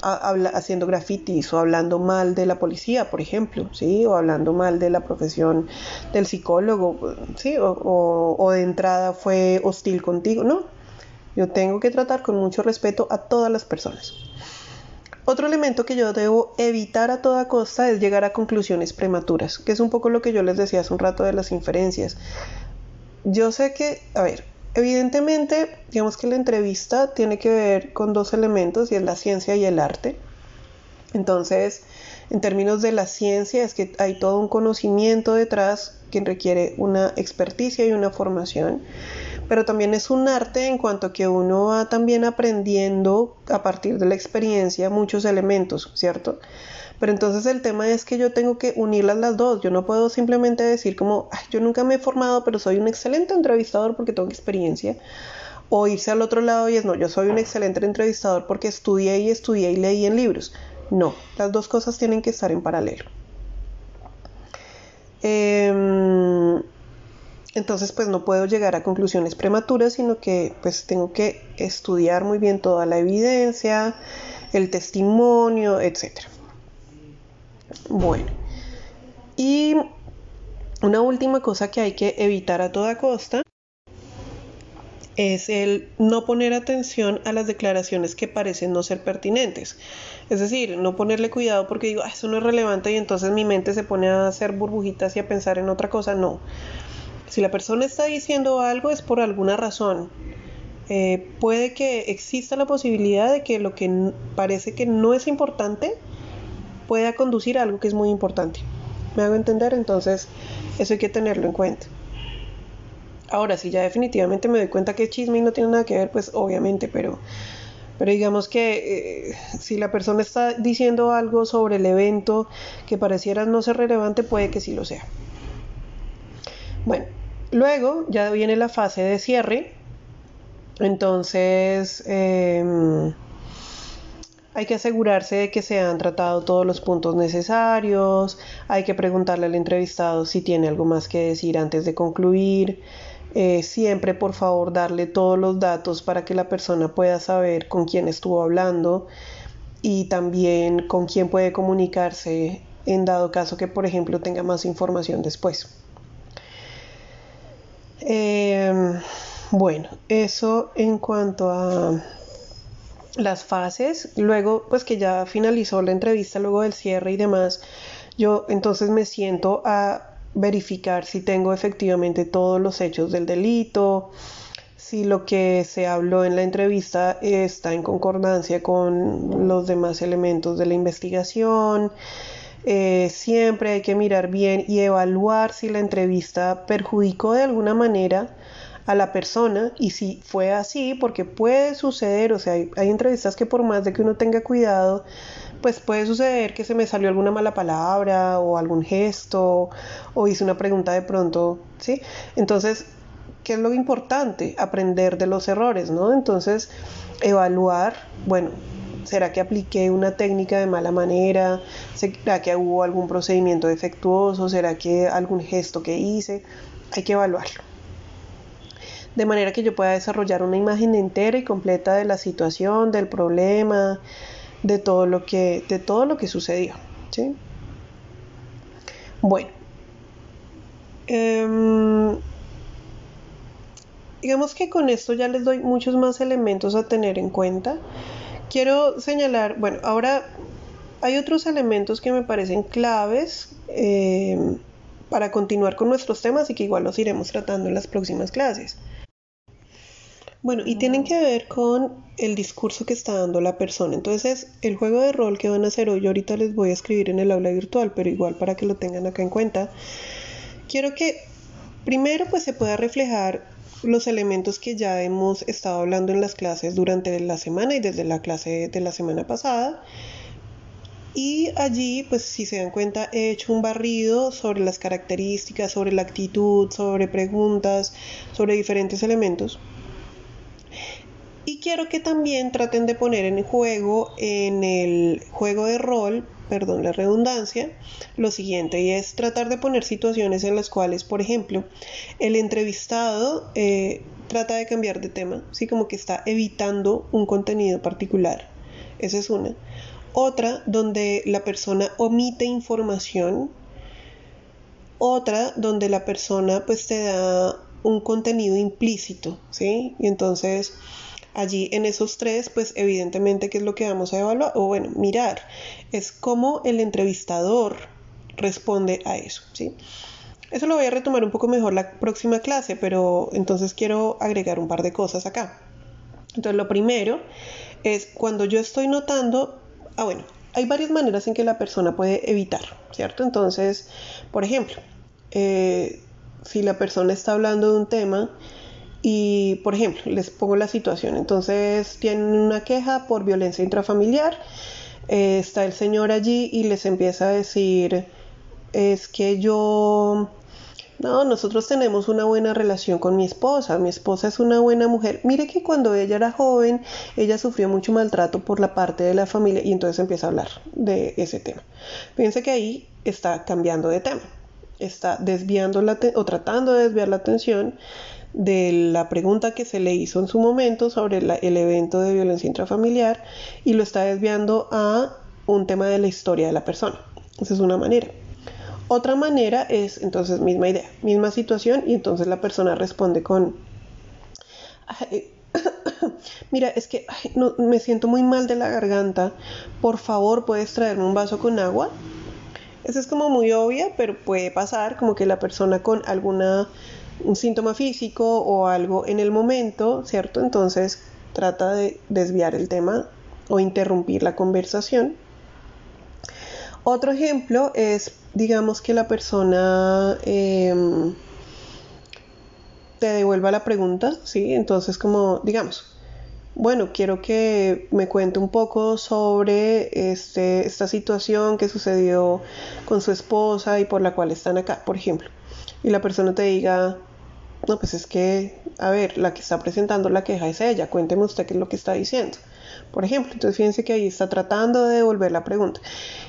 Speaker 1: haciendo grafitis o hablando mal de la policía, por ejemplo, ¿sí? O hablando mal de la profesión del psicólogo, ¿sí? O, o de entrada fue hostil contigo, ¿no? Yo tengo que tratar con mucho respeto a todas las personas. Otro elemento que yo debo evitar a toda costa es llegar a conclusiones prematuras, que es un poco lo que yo les decía hace un rato de las inferencias. Yo sé que, a ver, Evidentemente, digamos que la entrevista tiene que ver con dos elementos y es la ciencia y el arte. Entonces, en términos de la ciencia es que hay todo un conocimiento detrás que requiere una experticia y una formación, pero también es un arte en cuanto que uno va también aprendiendo a partir de la experiencia muchos elementos, ¿cierto? Pero entonces el tema es que yo tengo que unirlas las dos. Yo no puedo simplemente decir como, yo nunca me he formado, pero soy un excelente entrevistador porque tengo experiencia. O irse al otro lado y es, no, yo soy un excelente entrevistador porque estudié y estudié y leí en libros. No, las dos cosas tienen que estar en paralelo. Em, entonces, pues no puedo llegar a conclusiones prematuras, sino que pues tengo que estudiar muy bien toda la evidencia, el testimonio, etcétera. Bueno, y una última cosa que hay que evitar a toda costa es el no poner atención a las declaraciones que parecen no ser pertinentes. Es decir, no ponerle cuidado porque digo, ah, eso no es relevante y entonces mi mente se pone a hacer burbujitas y a pensar en otra cosa. No. Si la persona está diciendo algo es por alguna razón. Eh, puede que exista la posibilidad de que lo que parece que no es importante pueda conducir a algo que es muy importante. ¿Me hago entender? Entonces, eso hay que tenerlo en cuenta. Ahora, si ya definitivamente me doy cuenta que es chisme y no tiene nada que ver, pues obviamente, pero, pero digamos que eh, si la persona está diciendo algo sobre el evento que pareciera no ser relevante, puede que sí lo sea. Bueno, luego ya viene la fase de cierre. Entonces, em, hay que asegurarse de que se han tratado todos los puntos necesarios, hay que preguntarle al entrevistado si tiene algo más que decir antes de concluir. Eh, siempre por favor darle todos los datos para que la persona pueda saber con quién estuvo hablando y también con quién puede comunicarse en dado caso que por ejemplo tenga más información después. Em, bueno, eso en cuanto a las fases, luego pues que ya finalizó la entrevista, luego del cierre y demás, yo entonces me siento a verificar si tengo efectivamente todos los hechos del delito, si lo que se habló en la entrevista está en concordancia con los demás elementos de la investigación. Eh, siempre hay que mirar bien y evaluar si la entrevista perjudicó de alguna manera a la persona y si fue así, porque puede suceder, o sea, hay, entrevistas que por más de que uno tenga cuidado, pues puede suceder que se me salió alguna mala palabra o algún gesto o hice una pregunta de pronto, ¿sí? Entonces, ¿qué es lo importante? Aprender de los errores, ¿no? Entonces, evaluar, bueno, ¿será que apliqué una técnica de mala manera? ¿Será que hubo algún procedimiento defectuoso? ¿Será que algún gesto que hice? Hay que evaluarlo de manera que yo pueda desarrollar una imagen entera y completa de la situación, del problema, de todo lo que, de todo lo que sucedió. ¿sí? Bueno, em, digamos que con esto ya les doy muchos más elementos a tener en cuenta. Quiero señalar, bueno, ahora hay otros elementos que me parecen claves eh, para continuar con nuestros temas y que igual los iremos tratando en las próximas clases. Bueno, y tienen que ver con el discurso que está dando la persona. Entonces, el juego de rol que van a hacer hoy, ahorita les voy a escribir en el aula virtual, pero igual para que lo tengan acá en cuenta, quiero que primero pues se pueda reflejar los elementos que ya hemos estado hablando en las clases durante la semana y desde la clase de la semana pasada. Y allí, pues si se dan cuenta, he hecho un barrido sobre las características, sobre la actitud, sobre preguntas, sobre diferentes elementos y quiero que también traten de poner en juego, en el juego de rol, perdón la redundancia, lo siguiente, y es tratar de poner situaciones en las cuales, por ejemplo, el entrevistado eh, trata de cambiar de tema, ¿sí? como que está evitando un contenido particular. Esa es una. Otra, donde la persona omite información. Otra, donde la persona pues te da un contenido implícito, ¿sí? Y entonces Allí en esos tres, pues evidentemente, ¿qué es lo que vamos a evaluar? O bueno, mirar, es cómo el entrevistador responde a eso, ¿sí? Eso lo voy a retomar un poco mejor la próxima clase, pero entonces quiero agregar un par de cosas acá. Entonces, lo primero es cuando yo estoy notando, ah, bueno, hay varias maneras en que la persona puede evitar, ¿cierto? Entonces, por ejemplo, eh, si la persona está hablando de un tema y, por ejemplo, les pongo la situación. Entonces, tienen una queja por violencia intrafamiliar. Eh, está el señor allí y les empieza a decir, es que yo... No, nosotros tenemos una buena relación con mi esposa. Mi esposa es una buena mujer. Mire que cuando ella era joven, ella sufrió mucho maltrato por la parte de la familia y entonces empieza a hablar de ese tema. Fíjense que ahí está cambiando de tema. Está desviando la o tratando de desviar la atención de la pregunta que se le hizo en su momento sobre el evento de violencia intrafamiliar y lo está desviando a un tema de la historia de la persona. Esa es una manera. Otra manera es entonces misma idea, misma situación y entonces la persona responde con, <coughs> mira, es que me siento muy mal de la garganta, por favor puedes traerme un vaso con agua. Esa es como muy obvia, pero puede pasar como que la persona con alguna un síntoma físico o algo en el momento, ¿cierto? Entonces trata de desviar el tema o interrumpir la conversación. Otro ejemplo es, digamos que la persona em, te devuelva la pregunta, ¿sí? Entonces como, digamos, bueno, quiero que me cuente un poco sobre este, esta situación que sucedió con su esposa y por la cual están acá, por ejemplo. Y la persona te diga, no, pues es que, a ver, la que está presentando la queja es ella, cuénteme usted qué es lo que está diciendo. Por ejemplo, entonces fíjense que ahí está tratando de devolver la pregunta.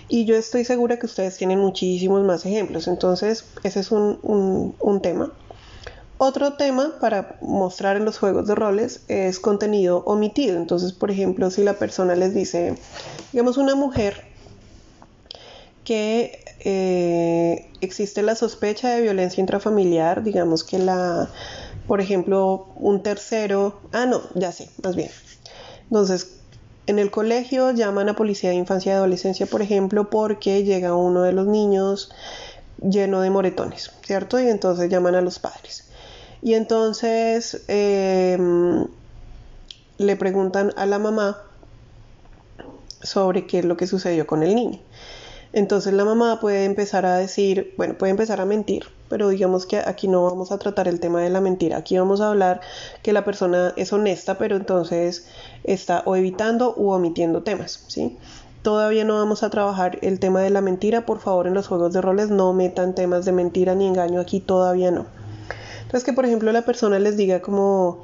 Speaker 1: Y yo estoy segura que ustedes tienen muchísimos más ejemplos. Entonces, ese es un, un tema. Otro tema para mostrar en los juegos de roles es contenido omitido. Entonces, por ejemplo, si la persona les dice, digamos, una mujer que eh, existe la sospecha de violencia intrafamiliar, digamos que la, por ejemplo, un tercero, ah, no, ya sé, más bien. Entonces, en el colegio llaman a policía de infancia y adolescencia, por ejemplo, porque llega uno de los niños lleno de moretones, ¿cierto? Y entonces llaman a los padres. Y entonces em, le preguntan a la mamá sobre qué es lo que sucedió con el niño. Entonces la mamá puede empezar a decir, bueno, puede empezar a mentir, pero digamos que aquí no vamos a tratar el tema de la mentira, aquí vamos a hablar que la persona es honesta, pero entonces está o evitando u omitiendo temas, ¿sí? Todavía no vamos a trabajar el tema de la mentira, por favor en los juegos de roles no metan temas de mentira ni engaño aquí, todavía no. Entonces que por ejemplo la persona les diga como,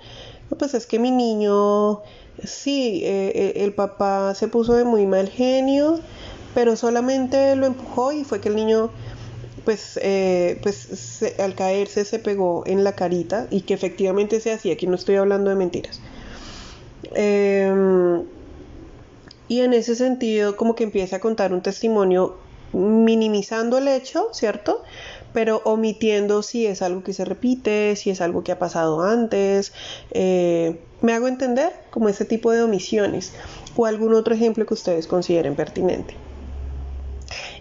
Speaker 1: pues es que mi niño, sí, eh, eh, el papá se puso de muy mal genio, pero solamente lo empujó y fue que el niño pues, eh, pues al caerse se pegó en la carita y que efectivamente se hacía, aquí no estoy hablando de mentiras. Em, y en ese sentido como que empieza a contar un testimonio minimizando el hecho, ¿cierto? pero omitiendo si es algo que se repite, si es algo que ha pasado antes. Eh, me hago entender como ese tipo de omisiones o algún otro ejemplo que ustedes consideren pertinente.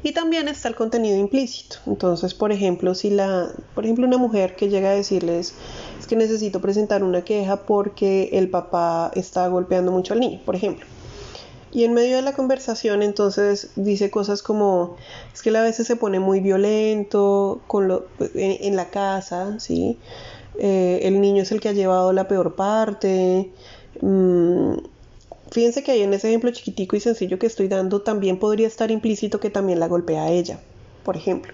Speaker 1: Y también está el contenido implícito. Entonces, por ejemplo, si la, por ejemplo, una mujer que llega a decirles es que necesito presentar una queja porque el papá está golpeando mucho al niño, por ejemplo. Y en medio de la conversación entonces dice cosas como, es que él a veces se pone muy violento con lo, en, la casa, ¿sí? Eh, el niño es el que ha llevado la peor parte. Mm, fíjense que ahí en ese ejemplo chiquitico y sencillo que estoy dando también podría estar implícito que también la golpea a ella, por ejemplo.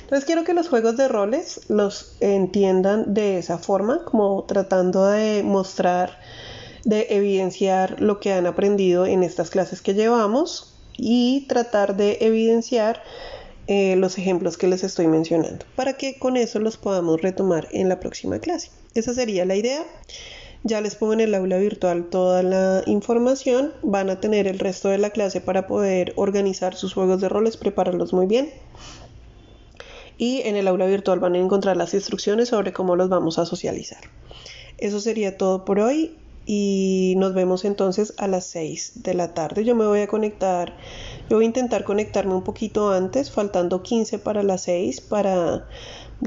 Speaker 1: Entonces quiero que los juegos de roles los entiendan de esa forma, como tratando de mostrar de evidenciar lo que han aprendido en estas clases que llevamos y tratar de evidenciar eh, los ejemplos que les estoy mencionando para que con eso los podamos retomar en la próxima clase. Esa sería la idea. Ya les pongo en el aula virtual toda la información. Van a tener el resto de la clase para poder organizar sus juegos de roles, prepararlos muy bien. Y en el aula virtual van a encontrar las instrucciones sobre cómo los vamos a socializar. Eso sería todo por hoy y nos vemos entonces a las 6 de la tarde. Yo me voy a conectar, yo voy a intentar conectarme un poquito antes, faltando 15 para las 6 para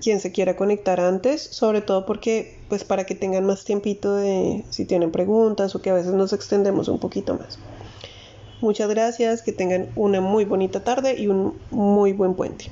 Speaker 1: quien se quiera conectar antes, sobre todo porque pues para que tengan más tiempito de si tienen preguntas o que a veces nos extendemos un poquito más. Muchas gracias, que tengan una muy bonita tarde y un muy buen puente.